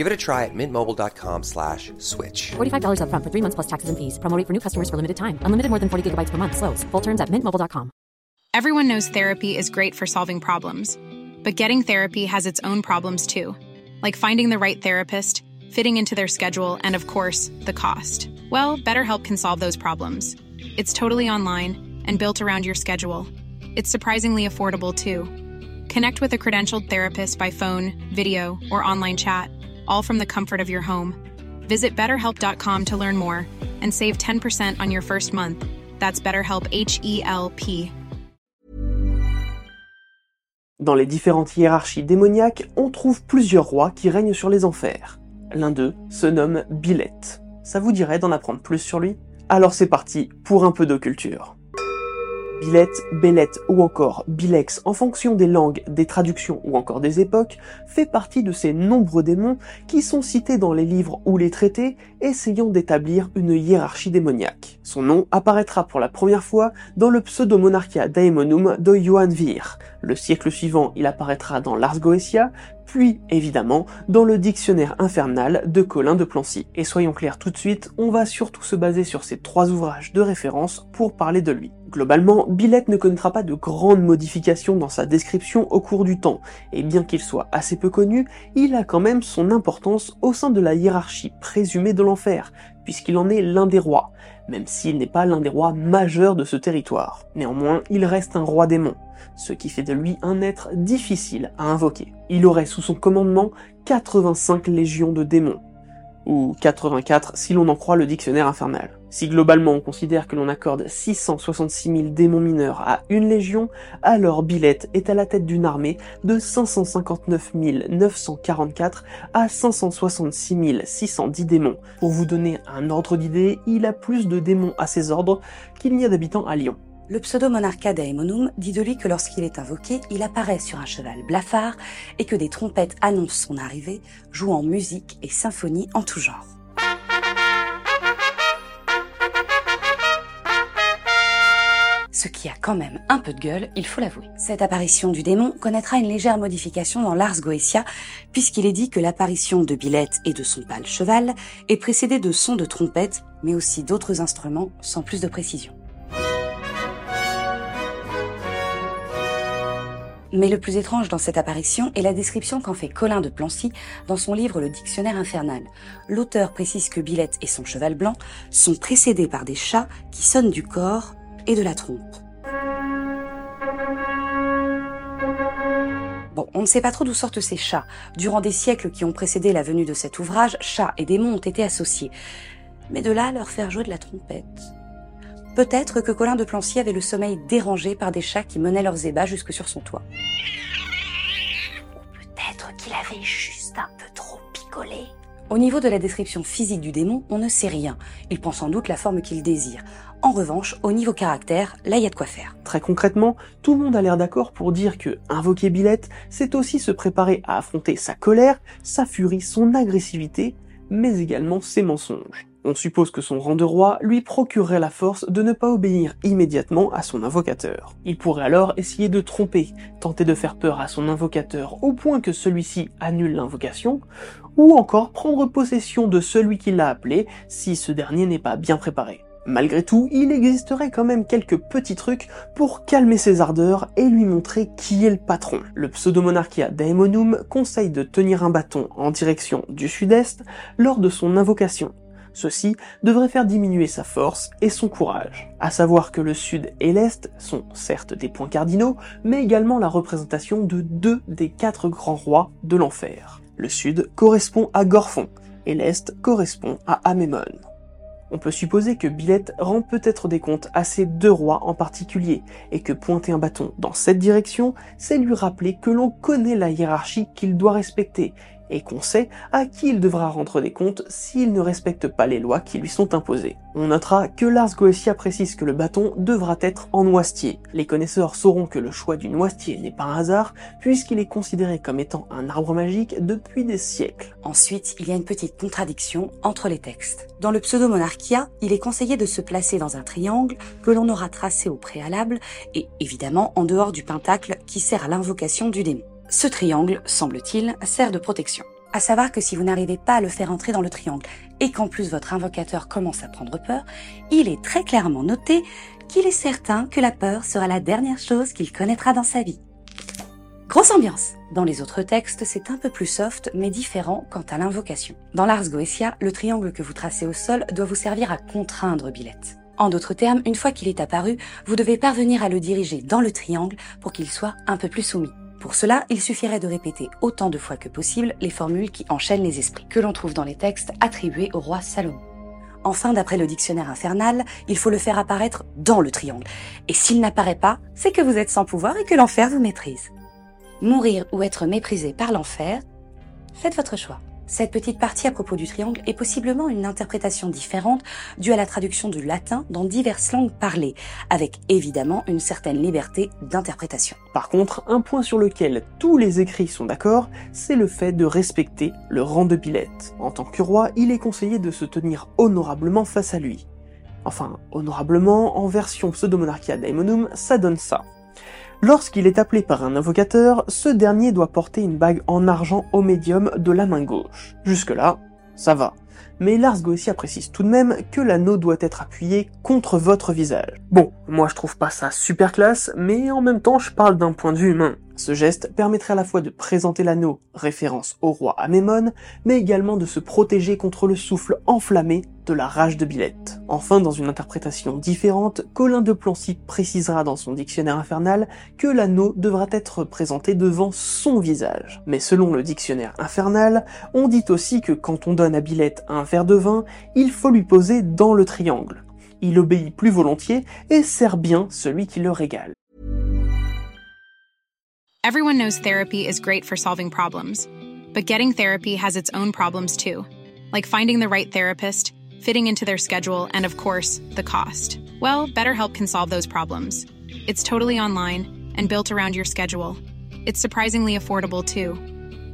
Give it a try at mintmobile.com slash switch. $45 upfront for three months plus taxes and fees. Promo rate for new customers for limited time. Unlimited more than 40 gigabytes per month. Slows. Full terms at mintmobile.com. Everyone knows therapy is great for solving problems, but getting therapy has its own problems too, like finding the right therapist, fitting into their schedule, and of course, the cost. Well, BetterHelp can solve those problems. It's totally online and built around your schedule. It's surprisingly affordable too. Connect with a credentialed therapist by phone, video, or online chat, all from the comfort of your home. Visit betterhelp.com to learn more and save 10% on your first month. That's BetterHelp H E L P. Dans les différentes hiérarchies démoniaques, on trouve plusieurs rois qui règnent sur les enfers. L'un d'eux se nomme Bilette. Ça vous dirait d'en apprendre plus sur lui? Alors c'est parti pour un peu de culture. Billette, Bellette ou encore Bilex en fonction des langues, des traductions ou encore des époques, fait partie de ces nombreux démons qui sont cités dans les livres ou les traités essayant d'établir une hiérarchie démoniaque. Son nom apparaîtra pour la première fois dans le Pseudomonarchia Daemonum de Johann Vir. Le siècle suivant, il apparaîtra dans Lars Goetia, puis évidemment dans le dictionnaire infernal de Colin de Plancy. Et soyons clairs tout de suite, on va surtout se baser sur ces trois ouvrages de référence pour parler de lui. Globalement, Billette ne connaîtra pas de grandes modifications dans sa description au cours du temps, et bien qu'il soit assez peu connu, il a quand même son importance au sein de la hiérarchie présumée de l'enfer, puisqu'il en est l'un des rois, même s'il n'est pas l'un des rois majeurs de ce territoire. Néanmoins, il reste un roi démon, ce qui fait de lui un être difficile à invoquer. Il aurait sous son commandement 85 légions de démons, ou 84 si l'on en croit le dictionnaire infernal. Si globalement on considère que l'on accorde 666 000 démons mineurs à une légion, alors Billette est à la tête d'une armée de 559 944 à 566 610 démons. Pour vous donner un ordre d'idée, il a plus de démons à ses ordres qu'il n'y a d'habitants à Lyon. Le pseudo-monarcha Daemonum dit de lui que lorsqu'il est invoqué, il apparaît sur un cheval blafard et que des trompettes annoncent son arrivée, jouant musique et symphonie en tout genre. Ce qui a quand même un peu de gueule, il faut l'avouer. Cette apparition du démon connaîtra une légère modification dans Lars Goetia, puisqu'il est dit que l'apparition de Billette et de son pâle cheval est précédée de sons de trompette, mais aussi d'autres instruments sans plus de précision. Mais le plus étrange dans cette apparition est la description qu'en fait Colin de Plancy dans son livre Le Dictionnaire infernal. L'auteur précise que Billette et son cheval blanc sont précédés par des chats qui sonnent du corps et de la trompe. Bon, on ne sait pas trop d'où sortent ces chats. Durant des siècles qui ont précédé la venue de cet ouvrage, chats et démons ont été associés. Mais de là à leur faire jouer de la trompette. Peut-être que Colin de Plancy avait le sommeil dérangé par des chats qui menaient leurs ébats jusque sur son toit. Ou peut-être qu'il avait juste un peu trop picolé. Au niveau de la description physique du démon, on ne sait rien. Il prend sans doute la forme qu'il désire. En revanche, au niveau caractère, là il y a de quoi faire. Très concrètement, tout le monde a l'air d'accord pour dire que invoquer Billette, c'est aussi se préparer à affronter sa colère, sa furie, son agressivité, mais également ses mensonges. On suppose que son rang de roi lui procurerait la force de ne pas obéir immédiatement à son invocateur. Il pourrait alors essayer de tromper, tenter de faire peur à son invocateur au point que celui-ci annule l'invocation, ou encore prendre possession de celui qui l'a appelé si ce dernier n'est pas bien préparé. Malgré tout, il existerait quand même quelques petits trucs pour calmer ses ardeurs et lui montrer qui est le patron. Le pseudomonarchia Daemonum conseille de tenir un bâton en direction du sud-est lors de son invocation. Ceci devrait faire diminuer sa force et son courage. À savoir que le sud et l'est sont certes des points cardinaux, mais également la représentation de deux des quatre grands rois de l'enfer. Le sud correspond à Gorfon, et l'est correspond à Amémone. On peut supposer que Billette rend peut-être des comptes à ces deux rois en particulier, et que pointer un bâton dans cette direction, c'est lui rappeler que l'on connaît la hiérarchie qu'il doit respecter, et qu'on sait à qui il devra rendre des comptes s'il ne respecte pas les lois qui lui sont imposées. On notera que Lars Goetia précise que le bâton devra être en noisetier. Les connaisseurs sauront que le choix du noisetier n'est pas un hasard, puisqu'il est considéré comme étant un arbre magique depuis des siècles. Ensuite, il y a une petite contradiction entre les textes. Dans le pseudo-monarchia, il est conseillé de se placer dans un triangle que l'on aura tracé au préalable, et évidemment en dehors du pentacle qui sert à l'invocation du démon. Ce triangle, semble-t-il, sert de protection. À savoir que si vous n'arrivez pas à le faire entrer dans le triangle et qu'en plus votre invocateur commence à prendre peur, il est très clairement noté qu'il est certain que la peur sera la dernière chose qu'il connaîtra dans sa vie. Grosse ambiance Dans les autres textes, c'est un peu plus soft, mais différent quant à l'invocation. Dans l'Ars Goetia, le triangle que vous tracez au sol doit vous servir à contraindre Billette. En d'autres termes, une fois qu'il est apparu, vous devez parvenir à le diriger dans le triangle pour qu'il soit un peu plus soumis. Pour cela, il suffirait de répéter autant de fois que possible les formules qui enchaînent les esprits, que l'on trouve dans les textes attribués au roi Salomon. Enfin, d'après le dictionnaire infernal, il faut le faire apparaître dans le triangle. Et s'il n'apparaît pas, c'est que vous êtes sans pouvoir et que l'enfer vous maîtrise. Mourir ou être méprisé par l'enfer, faites votre choix. Cette petite partie à propos du triangle est possiblement une interprétation différente due à la traduction du latin dans diverses langues parlées, avec évidemment une certaine liberté d'interprétation. Par contre, un point sur lequel tous les écrits sont d'accord, c'est le fait de respecter le rang de Billette. En tant que roi, il est conseillé de se tenir honorablement face à lui. Enfin, honorablement, en version pseudo-monarchia daemonum, ça donne ça. Lorsqu'il est appelé par un invocateur, ce dernier doit porter une bague en argent au médium de la main gauche. Jusque-là, ça va. Mais Lars Goetia précise tout de même que l'anneau doit être appuyé contre votre visage. Bon, moi je trouve pas ça super classe, mais en même temps je parle d'un point de vue humain. Ce geste permettrait à la fois de présenter l'anneau, référence au roi Amémone, mais également de se protéger contre le souffle enflammé de la rage de Billette. Enfin, dans une interprétation différente, Colin de Plancy précisera dans son dictionnaire infernal que l'anneau devra être présenté devant son visage. Mais selon le dictionnaire infernal, on dit aussi que quand on donne à Billette un verre de vin, il faut lui poser dans le triangle. Il obéit plus volontiers et sert bien celui qui le régale. Everyone knows therapy is great for solving problems, but getting therapy has its own problems too, like finding the right therapist, fitting into their schedule, and of course, the cost. Well, BetterHelp can solve those problems. It's totally online and built around your schedule. It's surprisingly affordable too.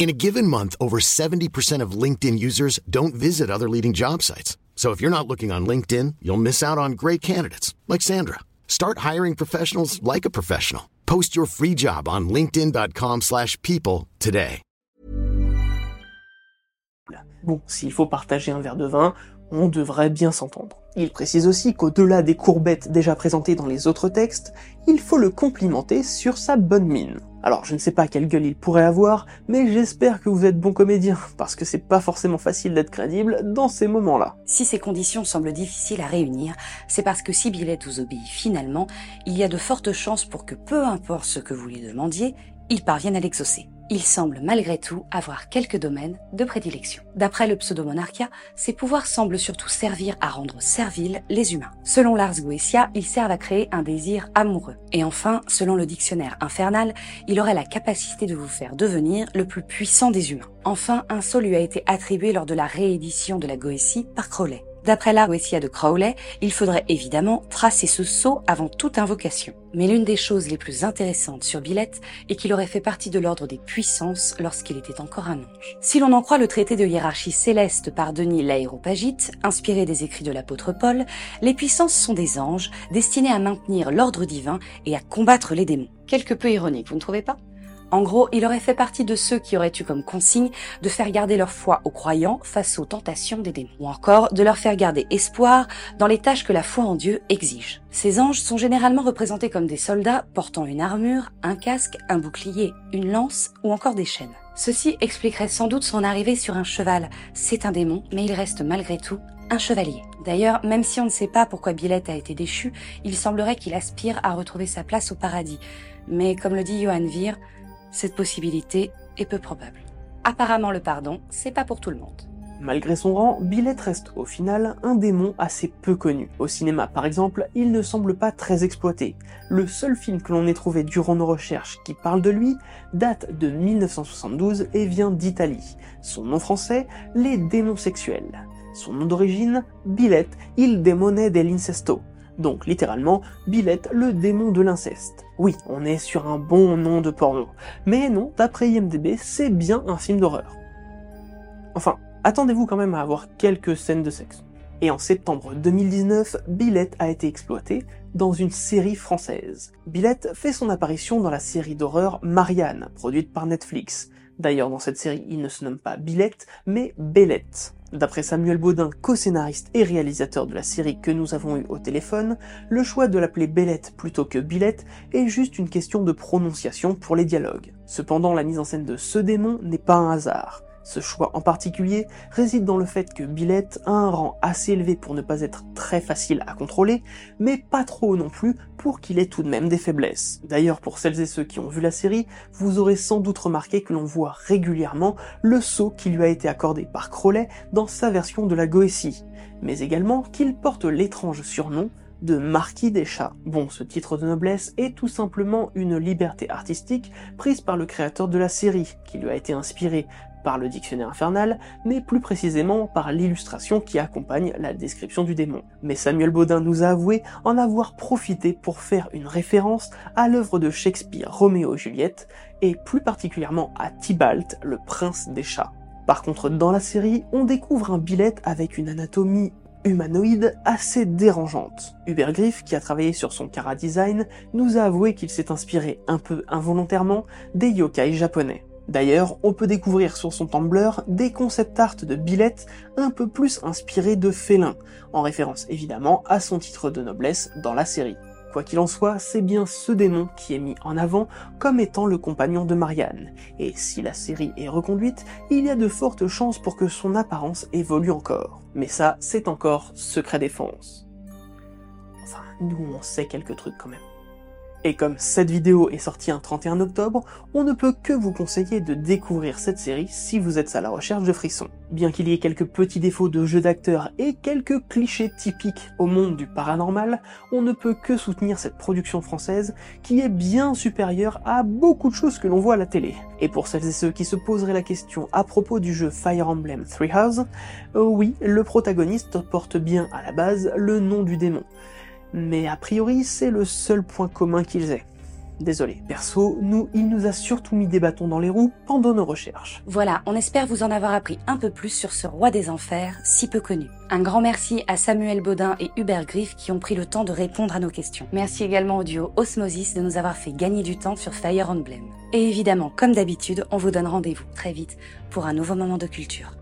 In a given month, over 70% of LinkedIn users don't visit other leading job sites. So if you're not looking on LinkedIn, you'll miss out on great candidates like Sandra. Start hiring professionals like a professional. Post your free job on linkedin.com/people today. Bon, s'il faut partager un verre de vin, on devrait bien s'entendre. Il précise aussi qu'au-delà des courbettes déjà présentées dans les autres textes, il faut le complimenter sur sa bonne mine. Alors je ne sais pas quelle gueule il pourrait avoir, mais j'espère que vous êtes bon comédien, parce que c'est pas forcément facile d'être crédible dans ces moments-là. Si ces conditions semblent difficiles à réunir, c'est parce que si Billette vous obéit finalement, il y a de fortes chances pour que peu importe ce que vous lui demandiez, il parvienne à l'exaucer. Il semble malgré tout avoir quelques domaines de prédilection. D'après le pseudo-monarchia, ses pouvoirs semblent surtout servir à rendre serviles les humains. Selon Lars Goetia, ils servent à créer un désir amoureux. Et enfin, selon le dictionnaire infernal, il aurait la capacité de vous faire devenir le plus puissant des humains. Enfin, un sceau lui a été attribué lors de la réédition de la Goétie par Crowley. D'après la de Crowley, il faudrait évidemment tracer ce sceau avant toute invocation. Mais l'une des choses les plus intéressantes sur Billette est qu'il aurait fait partie de l'ordre des puissances lorsqu'il était encore un ange. Si l'on en croit le traité de hiérarchie céleste par Denis l'Aéropagite, inspiré des écrits de l'apôtre Paul, les puissances sont des anges destinés à maintenir l'ordre divin et à combattre les démons. Quelque peu ironique, vous ne trouvez pas? En gros, il aurait fait partie de ceux qui auraient eu comme consigne de faire garder leur foi aux croyants face aux tentations des démons, ou encore de leur faire garder espoir dans les tâches que la foi en Dieu exige. Ces anges sont généralement représentés comme des soldats portant une armure, un casque, un bouclier, une lance ou encore des chaînes. Ceci expliquerait sans doute son arrivée sur un cheval. C'est un démon, mais il reste malgré tout un chevalier. D'ailleurs, même si on ne sait pas pourquoi Billette a été déchu, il semblerait qu'il aspire à retrouver sa place au paradis. Mais comme le dit Johan Vir, cette possibilité est peu probable. Apparemment, le pardon, c'est pas pour tout le monde. Malgré son rang, Billette reste au final un démon assez peu connu. Au cinéma par exemple, il ne semble pas très exploité. Le seul film que l'on ait trouvé durant nos recherches qui parle de lui date de 1972 et vient d'Italie. Son nom français, Les démons sexuels. Son nom d'origine, Billette, il démonait dell'incesto donc littéralement Billette, le démon de l'inceste. Oui, on est sur un bon nom de porno. Mais non, d'après IMDB, c'est bien un film d'horreur. Enfin, attendez-vous quand même à avoir quelques scènes de sexe. Et en septembre 2019, Billette a été exploité dans une série française. Billette fait son apparition dans la série d'horreur Marianne, produite par Netflix. D'ailleurs, dans cette série, il ne se nomme pas Billette, mais Bellette. D'après Samuel Baudin, co-scénariste et réalisateur de la série que nous avons eue au téléphone, le choix de l'appeler Bellette plutôt que Billette est juste une question de prononciation pour les dialogues. Cependant, la mise en scène de ce démon n'est pas un hasard. Ce choix en particulier réside dans le fait que Billette a un rang assez élevé pour ne pas être très facile à contrôler, mais pas trop non plus pour qu'il ait tout de même des faiblesses. D'ailleurs, pour celles et ceux qui ont vu la série, vous aurez sans doute remarqué que l'on voit régulièrement le saut qui lui a été accordé par Crowley dans sa version de la Goétie, mais également qu'il porte l'étrange surnom de Marquis des Chats. Bon, ce titre de noblesse est tout simplement une liberté artistique prise par le créateur de la série, qui lui a été inspiré par le dictionnaire infernal, mais plus précisément par l'illustration qui accompagne la description du démon. Mais Samuel Baudin nous a avoué en avoir profité pour faire une référence à l'œuvre de Shakespeare Roméo et Juliette, et plus particulièrement à Tybalt, le prince des chats. Par contre, dans la série, on découvre un billet avec une anatomie humanoïde assez dérangeante. Hubert Griff, qui a travaillé sur son Kara Design, nous a avoué qu'il s'est inspiré un peu involontairement des yokai japonais. D'ailleurs, on peut découvrir sur son Tumblr des concept art de billettes un peu plus inspirés de félin, en référence évidemment à son titre de noblesse dans la série. Quoi qu'il en soit, c'est bien ce démon qui est mis en avant comme étant le compagnon de Marianne, et si la série est reconduite, il y a de fortes chances pour que son apparence évolue encore. Mais ça, c'est encore secret défense. Enfin, nous on sait quelques trucs quand même. Et comme cette vidéo est sortie un 31 octobre, on ne peut que vous conseiller de découvrir cette série si vous êtes à la recherche de frissons. Bien qu'il y ait quelques petits défauts de jeu d'acteurs et quelques clichés typiques au monde du paranormal, on ne peut que soutenir cette production française qui est bien supérieure à beaucoup de choses que l'on voit à la télé. Et pour celles et ceux qui se poseraient la question à propos du jeu Fire Emblem Three House, euh, oui, le protagoniste porte bien à la base le nom du démon mais a priori c'est le seul point commun qu'ils aient. Désolé, perso, nous, il nous a surtout mis des bâtons dans les roues pendant nos recherches. Voilà, on espère vous en avoir appris un peu plus sur ce roi des enfers, si peu connu. Un grand merci à Samuel Baudin et Hubert Griff qui ont pris le temps de répondre à nos questions. Merci également au duo Osmosis de nous avoir fait gagner du temps sur Fire Emblem. Et évidemment, comme d'habitude, on vous donne rendez-vous très vite pour un nouveau moment de culture.